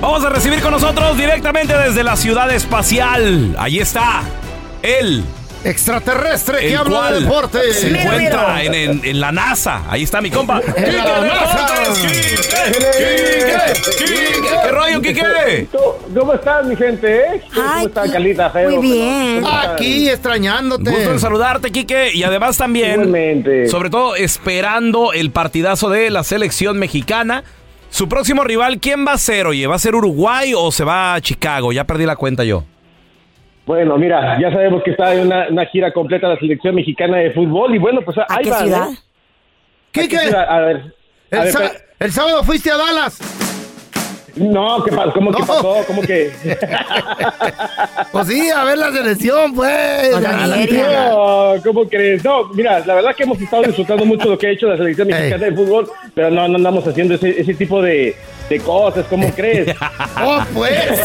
Vamos a recibir con nosotros directamente desde la ciudad espacial. Ahí está. Él. Extraterrestre que el habla de deporte. Se encuentra en, en- en la NASA. Ahí está mi compa. ¡Quique! Deportes! ¡Quique! ¡Quique! ¿Qué rollo, Quique? ¿Cómo estás, mi gente? eh? ¿Cómo estás, Carlita? Feo? muy bien. Aquí extrañándote. Gusto en saludarte, Quique. Y además también, Igualmente. sobre todo, esperando el partidazo de la selección mexicana. Su próximo rival, ¿quién va a ser? Oye, ¿va a ser Uruguay o se va a Chicago? Ya perdí la cuenta yo. Bueno, mira, ya sabemos que está en una, una gira completa la selección mexicana de fútbol y bueno, pues ¿A ahí qué van, ciudad? ¿eh? ¿Qué, ¿A qué? A ver. a El, ver, sa- pe- el sábado fuiste a Dallas. No, ¿qué pasó? ¿Cómo que No. pasó? ¿Cómo que? Pues sí, a ver la selección, pues. No, ¿cómo crees? No, mira, la verdad que hemos estado disfrutando mucho lo que ha hecho la selección mexicana de fútbol, pero no, no andamos haciendo ese, ese tipo de, de cosas, ¿cómo crees? Oh, pues.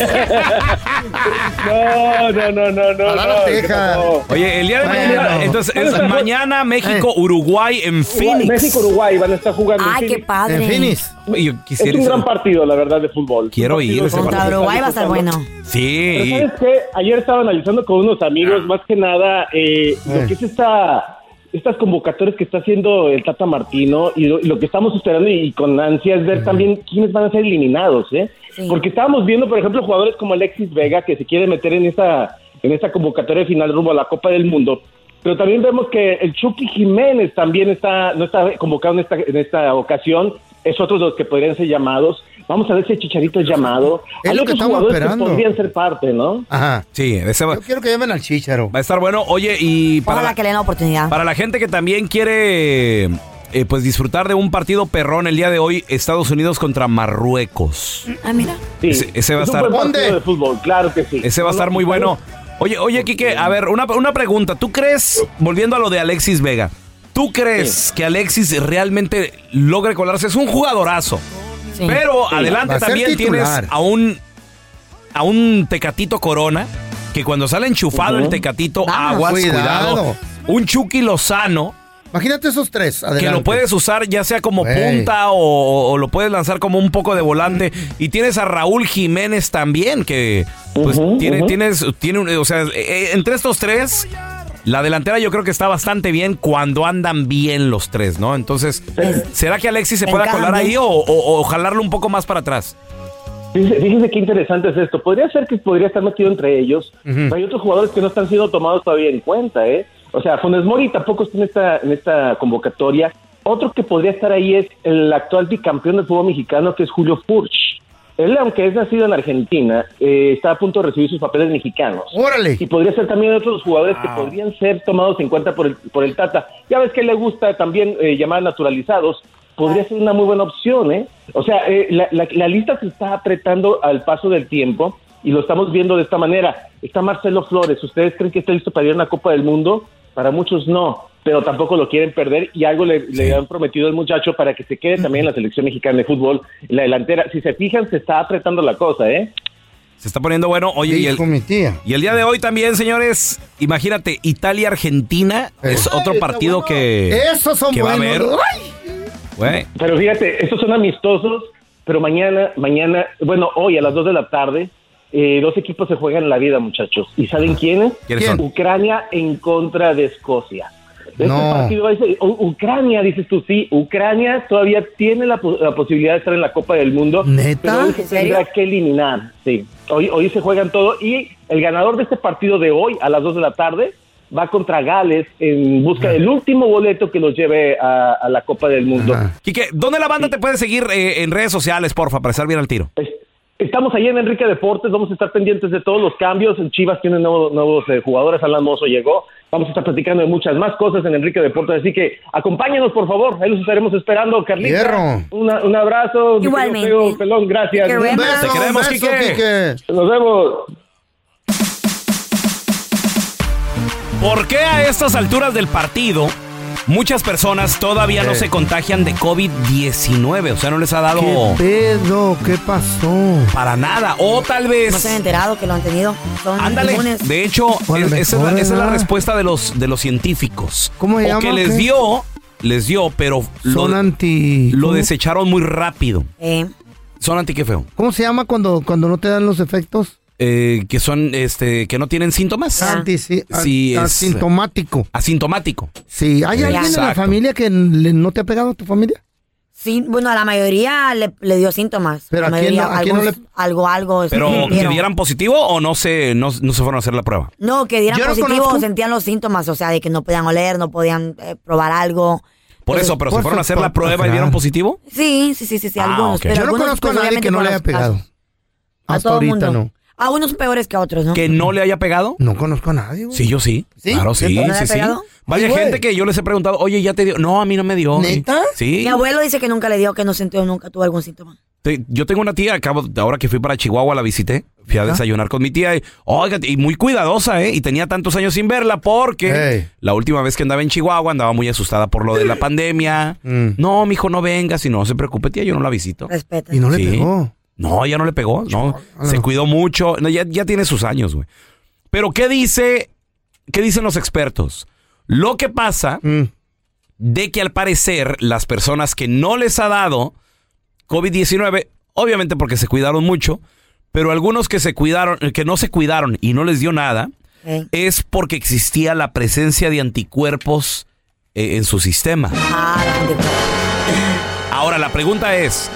No, no, no, no, no. No, ¿qué? Oye, el día de Bueno. mañana, entonces es mañana México, Uruguay en Phoenix. México, Uruguay van a estar jugando. en Ay, qué Phoenix. padre. En Phoenix. Oye, yo Es un gran partido, la verdad, de fútbol. Quiero Un partido ir ese Contra Uruguay va a estar bueno. Pero Sí. ¿sabes qué? Ayer estaba analizando con unos amigos, más que nada, eh, lo que es esta estas convocatorias que está haciendo el Tata Martino y lo, y lo que estamos esperando y, con ansia es ver también quiénes van a ser eliminados, ¿eh? Sí. Porque estábamos viendo, por ejemplo, jugadores como Alexis Vega que se quiere meter en esta en esta convocatoria final rumbo a la Copa del Mundo. Pero también vemos que el Chucky Jiménez también está no está convocado en esta en esta ocasión. Es otro de los que podrían ser llamados. Vamos a ver si el Chicharito es llamado. Es Hay lo que otros estamos jugadores esperando. que podrían ser parte, ¿no? Ajá. Sí, ese va, Yo quiero que llamen al Chicharo. va a estar bueno. Oye, y para Ojalá la, que le den la oportunidad. para la gente que también quiere eh, pues disfrutar de un partido perrón el día de hoy, Estados Unidos contra Marruecos. Ah, mira. Sí, Ese- ese va a es un estar- buen partido ¿Dónde? de fútbol, claro que sí. Ese va a estar muy bueno. Oye, oye, Quique, a ver, una, una pregunta. ¿Tú crees, volviendo a lo de Alexis Vega, ¿tú crees que Alexis realmente logre colarse? Es un jugadorazo. Sí. Pero adelante también tienes a un a un Tecatito Corona que cuando sale enchufado el Tecatito Vamos. aguas, Cuidado. cuidado. Un Chucky Lozano Imagínate esos tres. Adelante. que lo puedes usar ya sea como punta o, o lo puedes lanzar como un poco de volante y tienes a Raúl Jiménez también que pues tiene tienes tiene un- o sea, eh, entre estos tres la delantera yo creo que está bastante bien cuando andan bien los tres, ¿no? Entonces, ¿será que Alexis se pueda colar ahí o, o- o jalarlo un poco más para atrás? Fíjese qué interesante es esto. Podría ser que podría estar metido entre ellos. pero Hay otros jugadores que no están siendo tomados todavía en cuenta, ¿eh? O sea, Funes Mori tampoco está en esta, en esta convocatoria. Otro que podría estar ahí es el actual bicampeón del fútbol mexicano, que es Julio Furch. Él, aunque es nacido en Argentina, eh, está a punto de recibir sus papeles mexicanos. Órale. Y podría ser también otros jugadores que podrían ser tomados en cuenta por el, por el Tata. Ya ves que le gusta también eh, llamar naturalizados. podría ser una muy buena opción, ¿eh? O sea, eh, la, la- la lista se está apretando al paso del tiempo y lo estamos viendo de esta manera. Está Marcelo Flores, ¿ustedes creen que está listo para ir a una Copa del Mundo? Para muchos no, pero tampoco lo quieren perder y algo le, le han prometido al muchacho para que se quede también en la selección mexicana de fútbol, en la delantera. Si se fijan, se está apretando la cosa, ¿eh? Se está poniendo bueno. Oye, y el, Dijo mi tía. y el día de hoy también, señores, imagínate, Italia-Argentina es otro Ay, partido que. Esos son que va a haber. Pero fíjate, estos son amistosos, pero mañana, mañana, bueno, hoy a las 2 de la tarde, eh, dos equipos se juegan la vida, muchachos. ¿Y saben quiénes? ¿Quiénes ¿Quién? son? Ucrania en contra de Escocia. Este No. partido U- Ucrania, dices tú, sí, Ucrania todavía tiene la, po- la posibilidad de estar en la Copa del Mundo. ¿Neta? Pero tendrá que eliminar, sí. Hoy, hoy se juegan todo y el ganador de este partido de hoy a las 2 de la tarde va contra Gales en busca del último boleto que los lleve a, a la Copa del Mundo. Ajá. Quique, ¿dónde la banda te puede seguir eh, en redes sociales, porfa, para estar bien al tiro? Es- Estamos ahí en Enrique Deportes, vamos a estar pendientes de todos los cambios. El Chivas tiene nuevos, nuevos eh, jugadores, Alan Mozo llegó. Vamos a estar platicando de muchas más cosas en Enrique Deportes, así que acompáñenos, por favor. Ahí los estaremos esperando, Carlita. Hierro. Una- un abrazo. Igualmente. Feo Pelón, gracias. Te queremos, un beso, Quique. Quique. Nos vemos. ¿Por qué a estas alturas del partido muchas personas todavía no Eh. se contagian de COVID-19? O sea, no les ha dado ¿Qué pedo? ¿Qué pasó? para nada. O tal vez... No se han enterado que lo han tenido. Son Ándale. inmunes. De hecho, Bueno, es- esa, es la, mejor, esa es la ¿verdad? respuesta de los, de los científicos. ¿Cómo se o llama, que o les qué? dio, les dio, pero Son lo, anti... lo desecharon muy rápido. Eh, Son anti qué feo. ¿Cómo se llama cuando, cuando no te dan los efectos? Eh, que son, este, que no tienen síntomas. Anti, sí, Sí, an- es- asintomático. Asintomático. Sí, ¿hay alguien en la Exacto. familia que le- no te ha pegado a tu familia? sí, bueno, a la mayoría le, le dio síntomas. Pero La ¿a quién mayoría, no- a quién no algunos- le- Algo, algo. sí, Pero que dieran positivo o no se, no, no se fueron a hacer la prueba. No, que dieran Yo no positivo conozco- sentían los síntomas, o sea, de que no podían oler, no podían eh, probar algo. Por eso, pero se por fueron a hacer la prueba y dieron positivo. Sí, sí, sí, sí, sí Ah, algunos. ok. Pero Yo no algunos, conozco a pues, nadie obviamente que no le haya pegado. A Hasta todo ahorita mundo. no. A unos peores que a otros, ¿no? Que no le haya pegado. No conozco a nadie, güey. Sí, yo sí. ¿Sí? Claro, sí, ¿No le sí, sí. pegado? Vaya Ay, güey. gente que yo les he preguntado, oye, ¿ya te dio? No, a mí no me dio. ¿Neta? Sí. Mi abuelo dice que nunca le dio, que no sintió, nunca tuvo algún síntoma. Te- yo tengo una tía, acabo, ahora que fui para Chihuahua la visité, fui a desayunar con mi tía y, oiga, y muy cuidadosa, ¿eh? Y tenía tantos años sin verla porque Ey. la última vez que andaba en Chihuahua andaba muy asustada por lo de la pandemia. Mm. No, mijo, no vengas y no se preocupe, tía, yo no la visito. Respeta. Y no le Sí. pegó. No, ya no le pegó, no. Chócalo. Se cuidó mucho, no, ya, ya tiene sus años, güey. Pero ¿qué dice, qué dicen los expertos? Lo que pasa Mm. de que al parecer las personas que no les ha dado COVID-19, obviamente porque se cuidaron mucho, pero algunos que se cuidaron, que no se cuidaron y no les dio nada, Eh. es porque existía la presencia de anticuerpos eh, en su sistema. Ah, Ahora la pregunta es,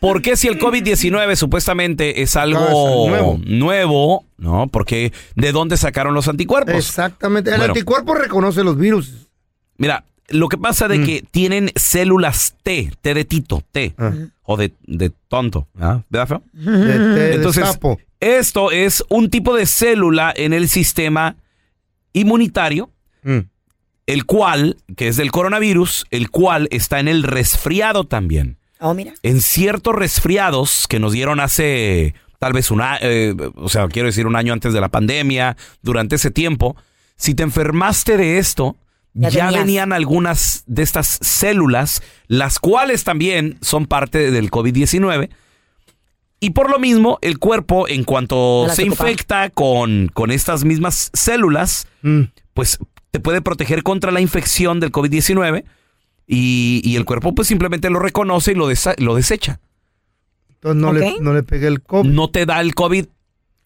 ¿por qué si el COVID-19 supuestamente es algo es nuevo. nuevo, no? Porque ¿de dónde sacaron los anticuerpos? Exactamente. El Bueno. anticuerpo reconoce los virus. Mira, lo que pasa de que tienen células T, T de Tito, T, Ah. o de, de tonto, ¿ah? ¿verdad, feo? De, de- de Entonces, sapo. esto es un tipo de célula en el sistema inmunitario, Mm. el cual, que es del coronavirus, el cual está en el resfriado también. Oh, mira. En ciertos resfriados que nos dieron hace tal vez un año, o sea, quiero decir un año antes de la pandemia, durante ese tiempo, si te enfermaste de esto, Ya venían algunas de estas células, las cuales también son parte del COVID-19. Y por lo mismo, el cuerpo, en cuanto se ocupa. infecta con, con estas mismas células, Mm. pues te puede proteger contra la infección del COVID-19 y, y el cuerpo pues simplemente lo reconoce y lo, desa- lo desecha. Entonces no, le, no le pegué el COVID. No te da el COVID.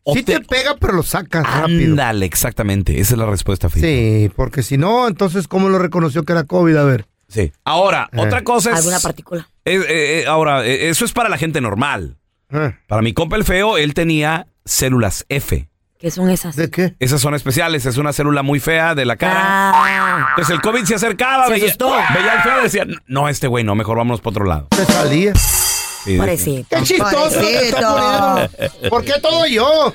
o sí te, pega, pero lo sacas rápido. Ándale, exactamente. Esa es la respuesta, Felipe. Sí, porque si no, entonces, ¿cómo lo reconoció que era COVID? A ver. Sí. Ahora, Eh. otra cosa es... Alguna partícula. es- eh, eh, ahora, eso es para la gente normal. Para mi compa el feo, él tenía células F. ¿Qué son esas? ¿De qué? Esas son especiales. Es una célula muy fea de la cara. Ah, Entonces el COVID se acercaba, Se veía, asustó. veía al feo y decía, no, este güey no, mejor vámonos para otro lado. Se salía. Sí, pobrecito. ¡Qué chistoso! está Pobrecito. poniendo! ¿Por qué todo yo?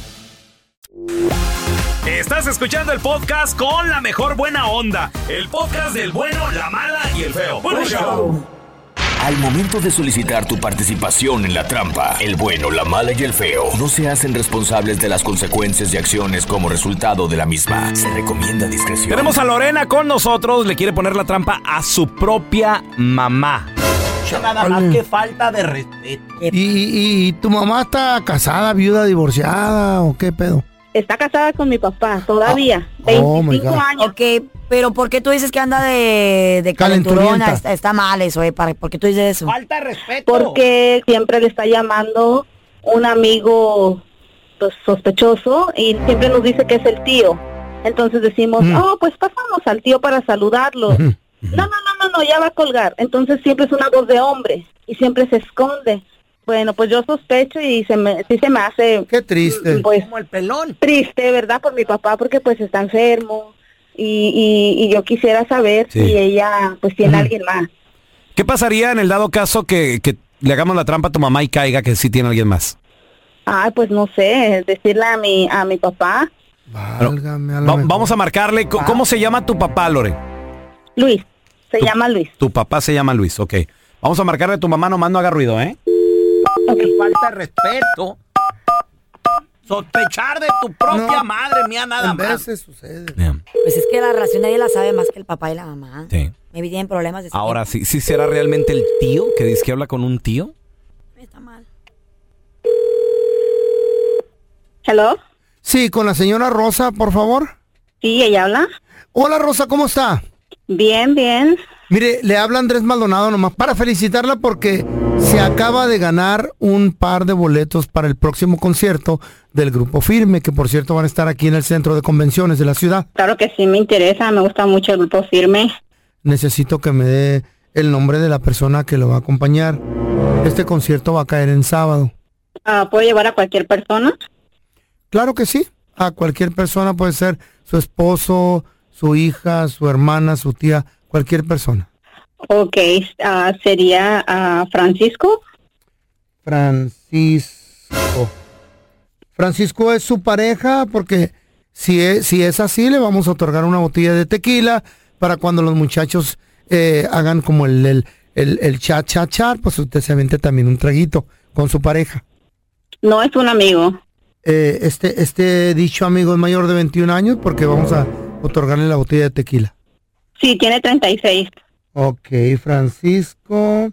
Estás escuchando el podcast con la mejor buena onda. El podcast del bueno, la mala y el feo. Bueno, show. Al momento de solicitar tu participación en la trampa, el bueno, la mala y el feo no se hacen responsables de las consecuencias y acciones como resultado de la misma. Se recomienda discreción. Tenemos a Lorena con nosotros. Le quiere poner la trampa a su propia mamá. Nada más que falta de respeto. ¿Y, y- y tu mamá está casada, viuda, divorciada o qué pedo? Está casada con mi papá todavía. Oh, my 25 God. años. Ok, pero ¿por qué tú dices que anda de, de calenturona? Está, está mal eso, ¿eh? ¿Para- ¿Por qué tú dices eso? Falta de respeto. Porque siempre le está llamando un amigo pues, sospechoso y siempre nos dice que es el tío. Entonces decimos, Mm. oh, pues pasamos al tío para saludarlo. No, no, no, no, no, ya va a colgar. Entonces siempre es una voz de hombre y siempre se esconde. Bueno, pues yo sospecho y se me, sí se me hace Qué triste. pues Como el pelón. triste, ¿verdad? Por mi papá porque pues está enfermo y, y, y yo quisiera saber Sí. si ella pues tiene alguien más. ¿Qué pasaría en el dado caso que, que le hagamos la trampa a tu mamá y caiga que sí tiene alguien más? Ay, pues no sé, decirle a mi a mi papá, Válgame, a Va- vamos a marcarle. ¿Cómo se llama tu papá, Lore? Luis, se Tu- llama Luis. Tu papá se llama Luis, ok. Vamos a marcarle a tu mamá, nomás no haga ruido, ¿eh? Falta de respeto. Sospechar de tu propia No. madre mía nada En más. veces sucede. Pues es que la relación nadie la sabe más que el papá y la mamá. Sí. Maybe tienen problemas de Ahora, ¿sí, ¿sí será realmente el tío que dice que habla con un tío? Está mal. Hello. Sí, con la señora Rosa, por favor. Sí, ella habla. Hola Rosa, ¿cómo está? Bien, bien. Mire, le habla Andrés Maldonado nomás para felicitarla porque acaba de ganar un par de boletos para el próximo concierto del Grupo Firme, que por cierto van a estar aquí en el centro de convenciones de la ciudad. Claro que sí me interesa, me gusta mucho el grupo firme. Necesito que me dé el nombre de la persona que lo va a acompañar. Este concierto va a caer en sábado. Ah, ¿Puedo llevar a cualquier persona? Claro que sí. A cualquier persona puede ser su esposo, su hija, su hermana, su tía, cualquier persona. Ok, ah, sería ah, Francisco. Francisco. Francisco es su pareja porque si es, si es así le vamos a otorgar una botella de tequila para cuando los muchachos eh, hagan como el, el, el, el cha cha cha, pues usted se aviente también un traguito con su pareja. No es un amigo. Eh, este, este dicho amigo es mayor de 21 años porque vamos a otorgarle la botella de tequila. Sí, tiene 36. Ok, Francisco.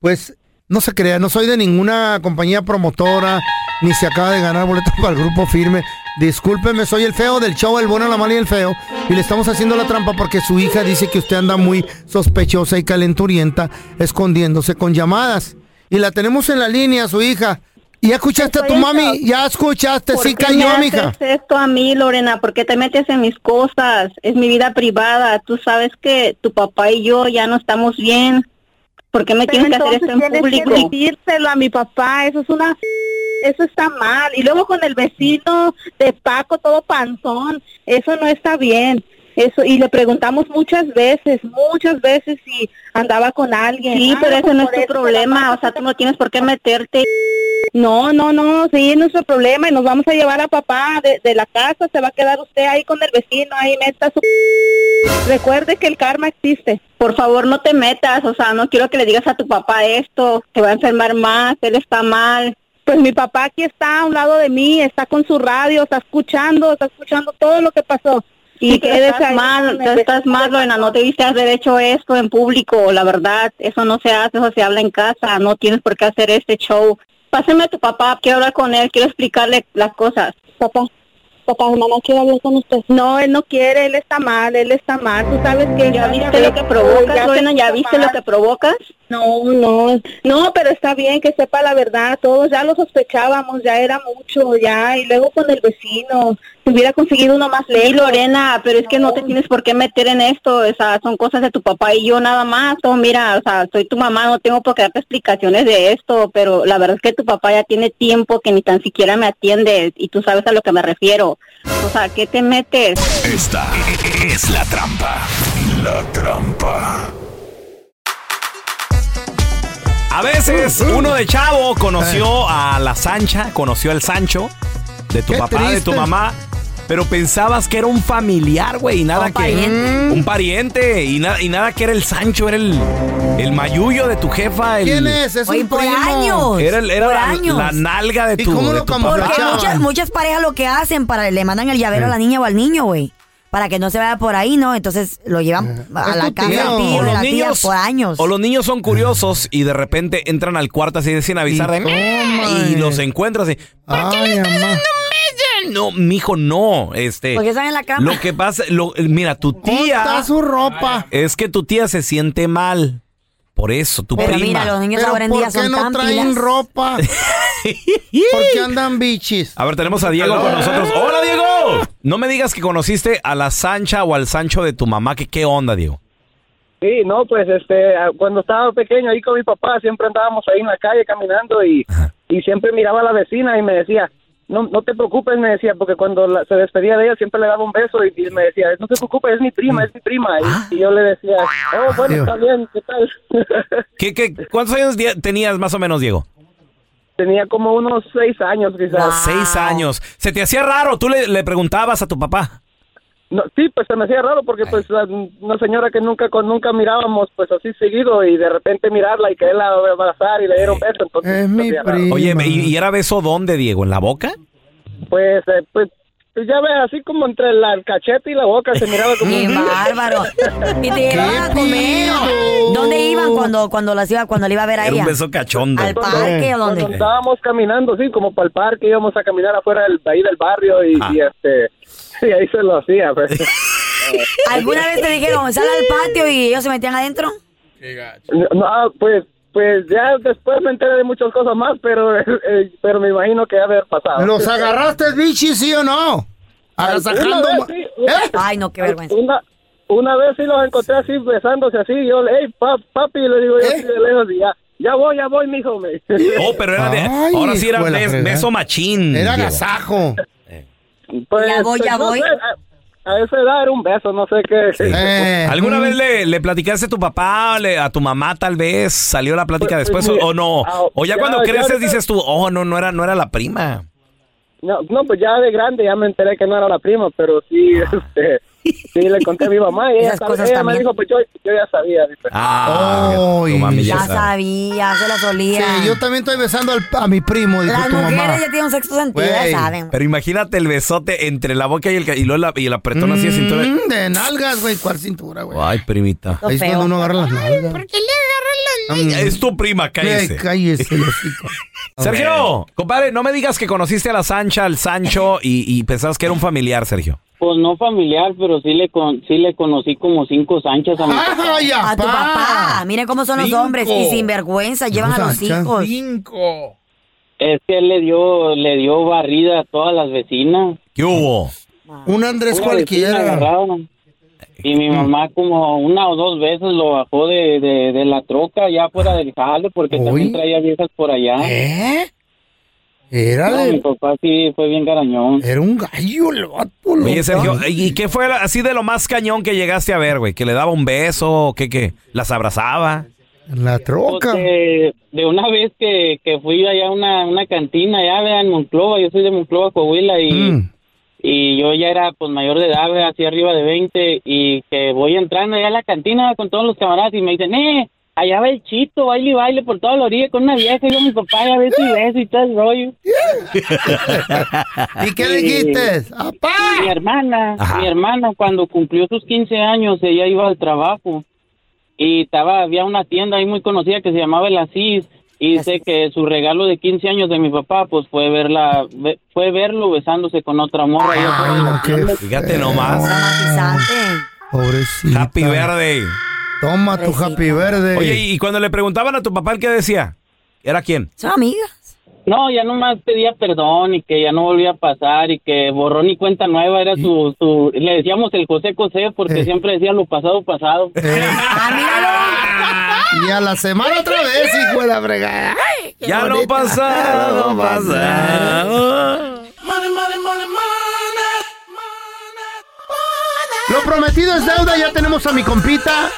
Pues no se crea, no soy de ninguna compañía promotora, ni se acaba de ganar boletos para el grupo firme. Discúlpeme, soy el feo del show El Bueno, la Mala y el Feo. Y le estamos haciendo la trampa porque su hija dice que usted anda muy sospechosa y calenturienta, escondiéndose con llamadas. Y la tenemos en la línea, su hija. ¿Y ya escuchaste a tu mami? ¿Ya escuchaste? ¿Por Sí cayó, mija. haces esto a mí, Lorena? ¿Por qué te metes en mis cosas? Es mi vida privada. Tú sabes que tu papá y yo ya no estamos bien. ¿Por qué me tienes que hacer esto en público? decírselo a mi papá, eso es una... eso está mal. Y luego con el vecino de Paco, todo panzón, eso no está bien. Eso, y le preguntamos muchas veces, muchas veces si andaba con alguien. Sí, Ah, pero ese pues no es por tu problema, o sea, tú no tienes por qué meterte. No, no, no, sí, es nuestro problema y nos vamos a llevar a papá de, de la casa, se va a quedar usted ahí con el vecino, ahí meta su... Recuerde que el karma existe. Por favor, no te metas, o sea, no quiero que le digas a tu papá esto, te va a enfermar más, él está mal. Pues mi papá aquí está a un lado de mí, está con su radio, está escuchando, está escuchando todo lo que pasó. Y que estás mal, el estás mal, Lorena, no debiste haber hecho esto en público, la verdad, eso no se hace, eso se habla en casa, no tienes por qué hacer este show. Pásame a tu papá, quiero hablar con él, quiero explicarle las cosas. Papá, papá, mamá quiere hablar con usted. No, él no quiere, él está mal, él está mal. Tú sabes que ¿Ya viste lo que provocas, Lorena? ¿Ya viste lo que provocas? No, no, no, pero está bien que sepa la verdad. Todos ya lo sospechábamos, ya era mucho, ya. Y luego con el vecino, si hubiera conseguido uno más Sí, lejos. Lorena, pero es que no te tienes por qué meter en esto, o sea, son cosas de tu papá y yo nada más. Oh, mira, o sea, soy tu mamá, no tengo por qué darte explicaciones de esto, pero la verdad es que tu papá ya tiene tiempo que ni tan siquiera me atiende y tú sabes a lo que me refiero. O sea, ¿qué te metes? Esta es la trampa. La trampa. A veces uno de chavo conoció a la Sancha, conoció al Sancho de tu Qué papá, de tu triste. mamá, pero pensabas que era un familiar, güey, y nada Un que pariente. un pariente y nada y nada que era el Sancho, era el el mayullo de tu jefa, el ¿Quién es? Es Oye, un por primo. años. Era, el- era por la, años. la nalga de ¿Y tu, cómo de lo tu? Porque muchas, muchas parejas lo que hacen para le mandan el llavero a la niña o al niño, güey. Para que no se vaya por ahí, ¿no? Entonces lo llevan a la casa tío. tío, O de los la tía niños por años. O los niños son curiosos y de repente entran al cuarto así sin avisar Y de toma, y eh. los encuentras así. Ay, mamá. No, mijo, no, este. Porque están en la cama. Lo que pasa, lo- mira, tu ¿Dónde tía está su ropa? es que tu tía se siente mal. Por eso, tu Pero prima. mira, los niños Pero ahora en ¿por día qué son no tan traen pilas. ropa? ¿Por qué andan bichis? A ver, tenemos a Diego con nosotros. ¡Hola, Diego! No me digas que conociste a la Sancha o al Sancho de tu mamá. que qué onda, Diego? Sí, no, pues este, cuando estaba pequeño ahí con mi papá, siempre andábamos ahí en la calle caminando y, y siempre miraba a la vecina y me decía, no, no te preocupes, me decía, porque cuando la- se despedía de ella siempre le daba un beso y, y me decía, no te preocupes, es mi prima, es mi prima. Y, y yo le decía, oh, bueno, está bien, ¿qué tal? ¿Qué, qué, ¿Cuántos años tenías más o menos, Diego? Tenía como unos seis años quizás. Seis años. ¿Se te hacía raro? ¿Tú le, le preguntabas a tu papá? No, sí, pues se me hacía raro porque pues la- una señora que nunca con nunca mirábamos pues así seguido y de repente mirarla y quererla abrazar y le dieron beso, entonces Es se mi hacía raro. prima. Oye, ¿y, y era beso dónde, Diego? ¿En la boca? Pues, eh, pues, pues ya ves, así como entre la- el cachete y la boca se miraba como... ¡Qué bárbaro! Y te llevaban a comer. ¿Dónde iban cuando, cuando, las iba, cuando le iba a ver a Era un ella? beso cachondo. ¿Al parque o Cuando dónde? estábamos caminando, sí, como para el parque, íbamos a caminar afuera del, ahí del barrio y, Ah. y, este... Sí, ahí se lo hacía, pues. ¿Alguna vez te dijeron, sal al patio y ellos se metían adentro? No, ah, pues, pues ya después me enteré de muchas cosas más, pero, eh, pero me imagino que ha de haber pasado. ¿Los agarraste bichis, sí o no? Agasajando. Sí, ¿Eh? Ay, no, qué vergüenza. Una, una vez sí los encontré así besándose así, yo, hey, papi, le digo yo ¿Eh? de lejos y ya, ya voy, ya voy, mijo, me. Oh, pero era de. Ay, ahora sí era bes- beso machín. Era agasajo. Pues, Ya voy, pues, ya no voy. sé, a, esa edad era un beso, no sé qué. Eh, ¿Alguna mm, vez le, le platicaste a tu papá, le- a tu mamá tal vez? ¿Salió la plática Pues, después pues, o, o no? ah, O ya, ya, cuando ya creces dices tú, oh, no, no era, no era la prima. No, no, pues ya de grande ya me enteré que no era la prima, pero sí, este, sí le conté a mi mamá y ella, cosas ella me dijo, pues yo, yo ya sabía. dice. Ah, Ay, tu mami ya sabía, se la solía. Sí, yo también estoy besando al- a mi primo, dijo Las tu mujeres mamá. ya tienen un sexto sentido, ya saben. Pero imagínate el besote entre la boca y el, y, luego la- y el apretón así de cintura. Mm, de nalgas, güey. ¿Cuál cintura, güey? Ay, primita. Lo Ahí es cuando uno agarra las nalgas. Es tu prima, cállese. Cállese. Sergio, compadre, no me digas que conociste a la Sancha, al Sancho y, y pensabas que era un familiar, Sergio. Pues no familiar, pero sí le con, sí le conocí como cinco Sanchas a mi papá. ¡Ay, A tu apá! papá. Miren cómo son los Cinco. hombres y sin vergüenza llevan a los Sancha. hijos. Cinco. Es que él le dio, le dio barrida a todas las vecinas. ¿Qué hubo? Un Andrés Una vecina cualquiera. Y mi mamá como una o dos veces lo bajó de, de, de la troca ya fuera del jale porque Uy. también traía viejas por allá. ¿Eh? Era No, de- mi papá sí fue bien garañón. Era un gallo el vato. Oye, Sergio, ¿y qué fue así de lo más cañón que llegaste a ver, güey? ¿Que le daba un beso o qué, qué? ¿Las abrazaba? La troca. Pues, de, de una vez que, que fui allá a una, una cantina allá vea, en Monclova, yo soy de Monclova, Coahuila, y, Mm. Y yo ya era pues mayor de edad, así arriba de 20, y que voy entrando allá a la cantina con todos los camaradas y me dicen, eh, allá va el chito, baile y baile por toda la orilla con una vieja, y yo mi papá ya beso y beso y todo el rollo. ¿Y qué dijiste? Mi hermana, mi hermana cuando cumplió sus 15 años, ella iba al trabajo y estaba, había una tienda ahí muy conocida que se llamaba El Asís y dice que su regalo de 15 años de mi papá pues fue verla, ve- fue verlo besándose con otra morra. la tienda. Fíjate nomás. Pobrecita. Happy verde. Toma tu happy verde. Oye, y cuando le preguntaban a tu papá, ¿el qué decía? ¿Era quién? Son amigas. No, ya nomás pedía perdón y que ya no volvía a pasar y que borrón y cuenta nueva era su, su le decíamos el José José porque siempre decía lo pasado pasado. Y a la semana otra vez, hijo de la fregada. Ay, Ya no bonita. pasado, pasado. Lo prometido es deuda, ya tenemos a mi compita.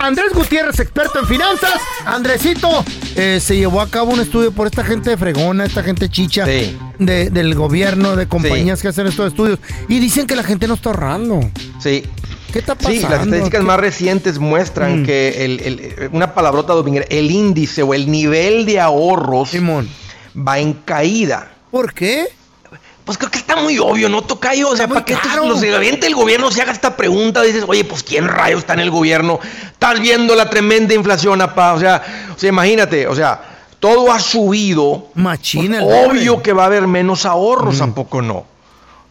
Andrés Gutiérrez, experto en finanzas. Andresito, eh, se llevó a cabo un estudio por esta gente fregona, esta gente chicha de- del gobierno, de compañías que hacen estos estudios. Y dicen que la gente no está ahorrando. Sí. ¿Qué está Sí, pasando? las estadísticas ¿Qué- más recientes muestran Mm. que el, el- una palabrota dominguera, el índice o el nivel de ahorros va en caída. ¿Por qué? Pues creo que está muy obvio, ¿no, Tocayo? O sea, ¿para qué estos- los de avienta el gobierno se haga esta pregunta? Dices, oye, pues ¿quién rayos está en el gobierno? Estás viendo la tremenda inflación, apá. O sea, o sea imagínate, o sea, todo ha subido. Machina. Pues, obvio que va a haber menos ahorros, tampoco no.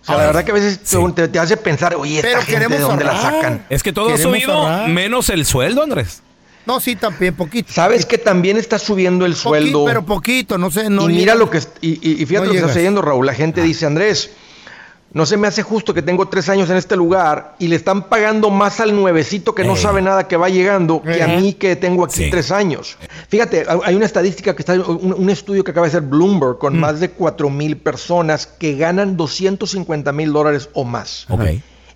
O sea, la verdad que a veces te, te hace pensar, oye, esta Pero gente de dónde la sacan. Es que todo ha subido ahorrar. menos el sueldo, Andrés. No, sí, también poquito. ¿Sabes que también está subiendo el sueldo? pero poquito, no sé, no y mira lo que y, y- fíjate No lo que está sucediendo, Raúl. La gente dice, Andrés, no se me hace justo que tengo tres años en este lugar y le están pagando más al nuevecito que no Eh. sabe nada que va llegando que a Eh. mí que tengo aquí tres años. Fíjate, hay- una estadística que está, un, un estudio que acaba de hacer Bloomberg con más de 4 mil personas que ganan 250 mil dólares o más.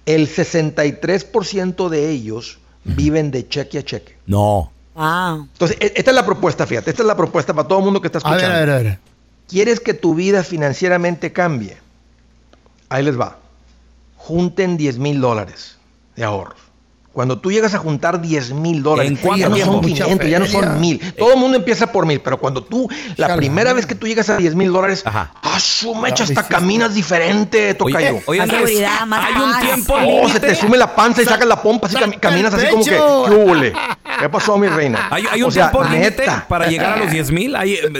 El 63% de ellos viven de cheque a cheque. No. Wow. Entonces, e- esta es la propuesta, fíjate, esta es la propuesta para todo el mundo que está A ver, escuchando. a ver, a ver. ¿Quieres que tu vida financieramente cambie? Ahí les va. Junten 10 mil dólares de ahorros. Cuando tú llegas a juntar 10 mil dólares, ¿En cuánto ya no son Mucha 500, ya no son mil. Todo el mundo empieza por mil, pero cuando tú, la primera vez que tú llegas a 10 mil dólares, ¡ah, su mecha! Hasta caminas diferente, oye, Andrés, seguridad, más hay un tiempo Oh, se te sume la panza y sacas la pompa, así cami- caminas así como que. ¿qué hule? ¿Qué pasó, mi reina? ¿Hay, hay un O sea, tiempo límite neta. para llegar a los 10 mil?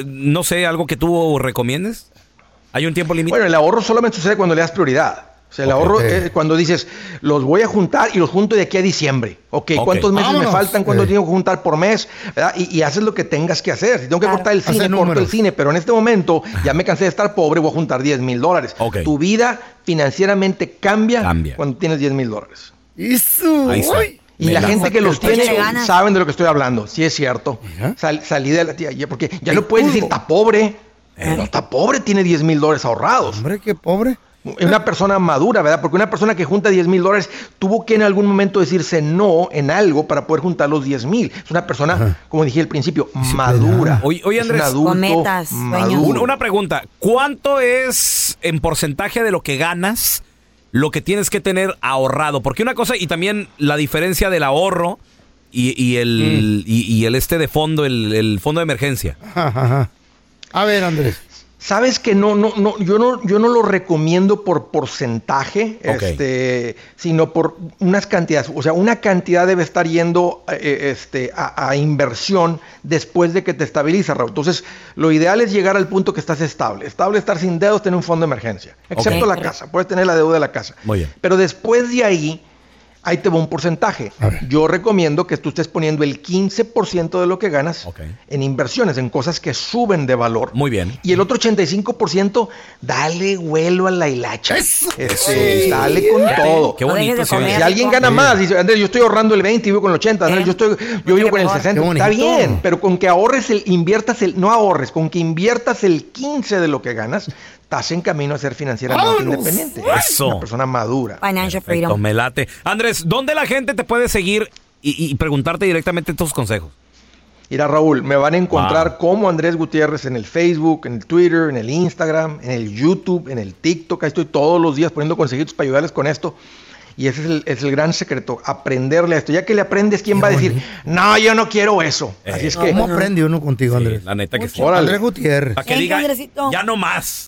No sé, algo que tú recomiendes. ¿Hay un tiempo límite? Bueno, el ahorro solamente sucede cuando le das prioridad. O sea, el ahorro es cuando dices, los voy a juntar y los junto de aquí a diciembre. Ok. ¿cuántos meses Vámonos. me faltan? ¿Cuánto Eh. tengo que juntar por mes? Y, y haces lo que tengas que hacer. Si tengo que Claro. cortar el cine, corto el cine. Pero en este momento ya me cansé de estar pobre, voy a juntar 10 mil dólares. Ok. Tu vida financieramente cambia, Cambia. cuando tienes 10 mil dólares. Eso. Ahí está. Y Me la gente que los tiene saben de lo que estoy hablando. Sí es cierto. Sal- salí de la tía, ya- porque ya no puedes decir, está pobre. No está pobre, tiene 10 mil dólares ahorrados. Hombre, qué pobre. Es una persona madura, ¿verdad? Porque una persona que junta 10 mil dólares tuvo que en algún momento decirse no en algo para poder juntar los 10 mil. Es una persona, como dije al principio, madura. Oye, oye, Andrés. adulto Con metas, maduro. Una, pregunta. ¿Cuánto es en porcentaje de lo que ganas lo que tienes que tener ahorrado? Porque una cosa, y también la diferencia del ahorro y, y el, y, y el este de fondo, el, el fondo de emergencia. Ajá, ajá. A ver, Andrés. Sabes que no, no, no, yo no, yo no lo recomiendo por porcentaje, este, sino por unas cantidades. O sea, una cantidad debe estar yendo eh, este, a, a inversión después de que te estabiliza, Raúl. Entonces, lo ideal es llegar al punto que estás estable. Estable, estar sin deudas, tener un fondo de emergencia. Excepto la casa. Puedes tener la deuda de la casa. Muy bien. Pero después de ahí, Ahí te va un porcentaje. Yo recomiendo que tú estés poniendo el 15% de lo que ganas en inversiones, en cosas que suben de valor. Muy bien. Y el otro 85%, dale vuelo a la hilacha. Este, dale con Fíjate, todo. qué bonito, Si alguien gana más, dice, Andrés, yo estoy ahorrando el 20 y vivo con el 80, Andrés, yo, estoy, yo vivo con el 60. Qué Está bien, pero con que ahorres el, inviertas el, no ahorres, con que inviertas el 15 de lo que ganas, estás en camino a ser financieramente ¡Vámonos! independiente. Eso. Una persona madura. Financial Perfecto, freedom. me late. Andrés, ¿dónde la gente te puede seguir y, y preguntarte directamente estos consejos? Mira, Raúl, me van a encontrar como Andrés Gutiérrez en el Facebook, en el Twitter, en el Instagram, en el YouTube, en el TikTok. Ahí estoy todos los días poniendo consejitos para ayudarles con esto. Y ese es el, es el gran secreto, aprenderle a esto. Ya que le aprendes, ¿quién va a decir, no, yo no quiero eso? Así es que... ¿Cómo aprende uno contigo, Andrés? La neta que sí. Órale. Andrés Gutiérrez. Para que Thank you, diga, ya no más.